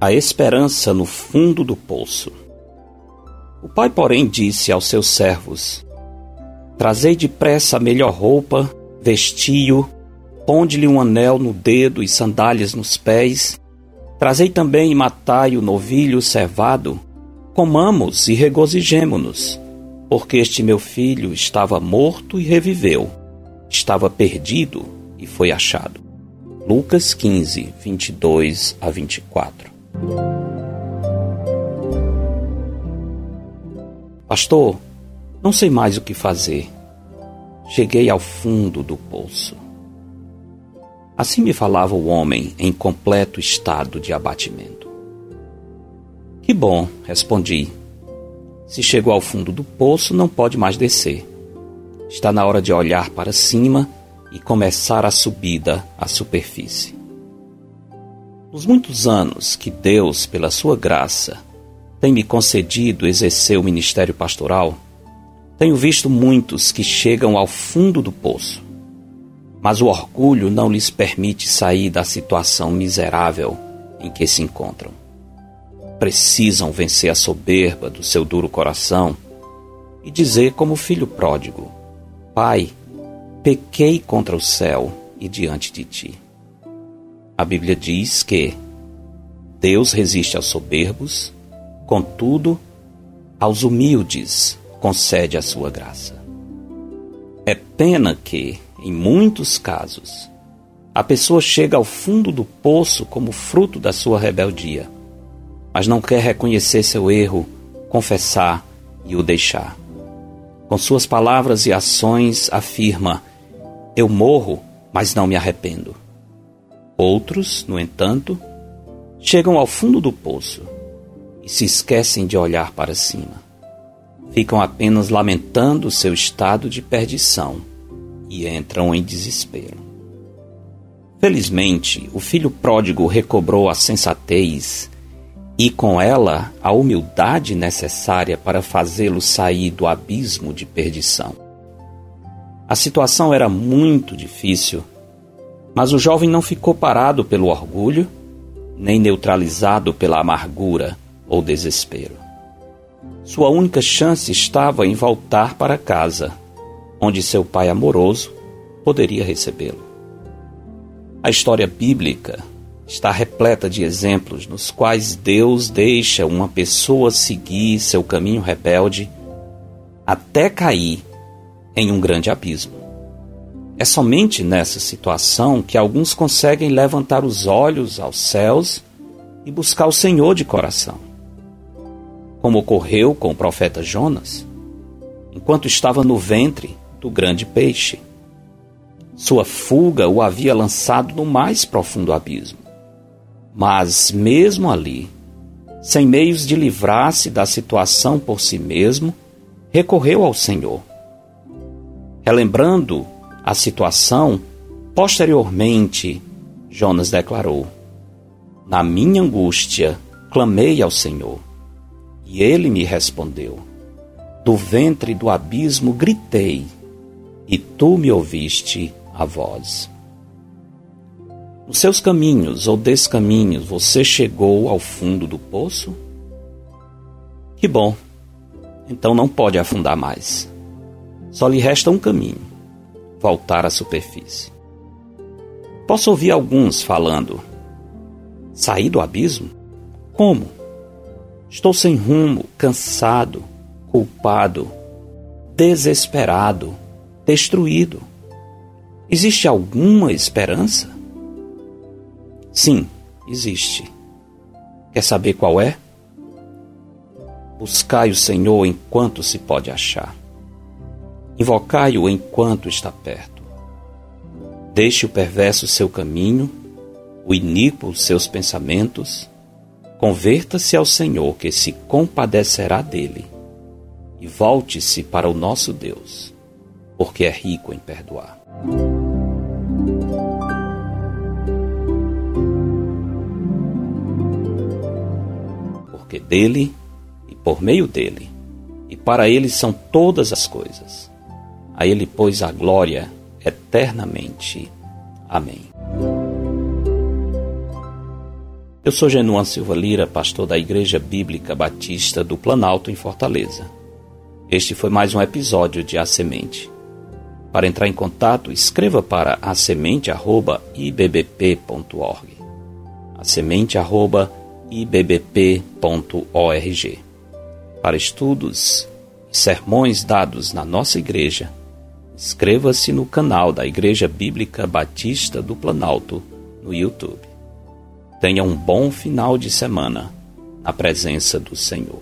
A esperança no fundo do poço. O pai, porém, disse aos seus servos: Trazei depressa a melhor roupa, vestiu, ponde-lhe um anel no dedo e sandálias nos pés. Trazei também e matai o novilho cevado. Comamos e regozijemo-nos, porque este meu filho estava morto e reviveu, estava perdido e foi achado. Lucas 15, 22 a 24. Pastor, não sei mais o que fazer. Cheguei ao fundo do poço. Assim me falava o homem em completo estado de abatimento. Que bom, respondi. Se chegou ao fundo do poço, não pode mais descer. Está na hora de olhar para cima e começar a subida à superfície. Nos muitos anos que Deus, pela sua graça, tem me concedido exercer o ministério pastoral, tenho visto muitos que chegam ao fundo do poço, mas o orgulho não lhes permite sair da situação miserável em que se encontram. Precisam vencer a soberba do seu duro coração e dizer, como filho pródigo: Pai, pequei contra o céu e diante de ti. A Bíblia diz que Deus resiste aos soberbos, contudo, aos humildes concede a sua graça. É pena que, em muitos casos, a pessoa chega ao fundo do poço como fruto da sua rebeldia, mas não quer reconhecer seu erro, confessar e o deixar. Com suas palavras e ações afirma: Eu morro, mas não me arrependo. Outros, no entanto, chegam ao fundo do poço e se esquecem de olhar para cima. Ficam apenas lamentando seu estado de perdição e entram em desespero. Felizmente, o filho pródigo recobrou a sensatez e, com ela, a humildade necessária para fazê-lo sair do abismo de perdição. A situação era muito difícil mas o jovem não ficou parado pelo orgulho, nem neutralizado pela amargura ou desespero. Sua única chance estava em voltar para casa, onde seu pai amoroso poderia recebê-lo. A história bíblica está repleta de exemplos nos quais Deus deixa uma pessoa seguir seu caminho rebelde até cair em um grande abismo. É somente nessa situação que alguns conseguem levantar os olhos aos céus e buscar o Senhor de coração. Como ocorreu com o profeta Jonas, enquanto estava no ventre do grande peixe. Sua fuga o havia lançado no mais profundo abismo. Mas, mesmo ali, sem meios de livrar-se da situação por si mesmo, recorreu ao Senhor. Relembrando a situação, posteriormente, Jonas declarou: Na minha angústia, clamei ao Senhor, e ele me respondeu. Do ventre do abismo gritei, e tu me ouviste a voz. Nos seus caminhos ou descaminhos você chegou ao fundo do poço? Que bom! Então não pode afundar mais. Só lhe resta um caminho voltar à superfície. Posso ouvir alguns falando: Saí do abismo? Como? Estou sem rumo, cansado, culpado, desesperado, destruído. Existe alguma esperança? Sim, existe. Quer saber qual é? Buscai o Senhor enquanto se pode achar. Invocai-o enquanto está perto. Deixe o perverso seu caminho, o iníquo seus pensamentos. Converta-se ao Senhor, que se compadecerá dele, e volte-se para o nosso Deus, porque é rico em perdoar. Dele e por meio dele e para ele são todas as coisas. A ele, pois, a glória eternamente. Amém. Eu sou Genuan Silva Lira, pastor da Igreja Bíblica Batista do Planalto, em Fortaleza. Este foi mais um episódio de A Semente. Para entrar em contato, escreva para asemente.ibbp.org. asemente.ibbp.org. Para estudos e sermões dados na nossa igreja, inscreva-se no canal da Igreja Bíblica Batista do Planalto no YouTube. Tenha um bom final de semana na presença do Senhor.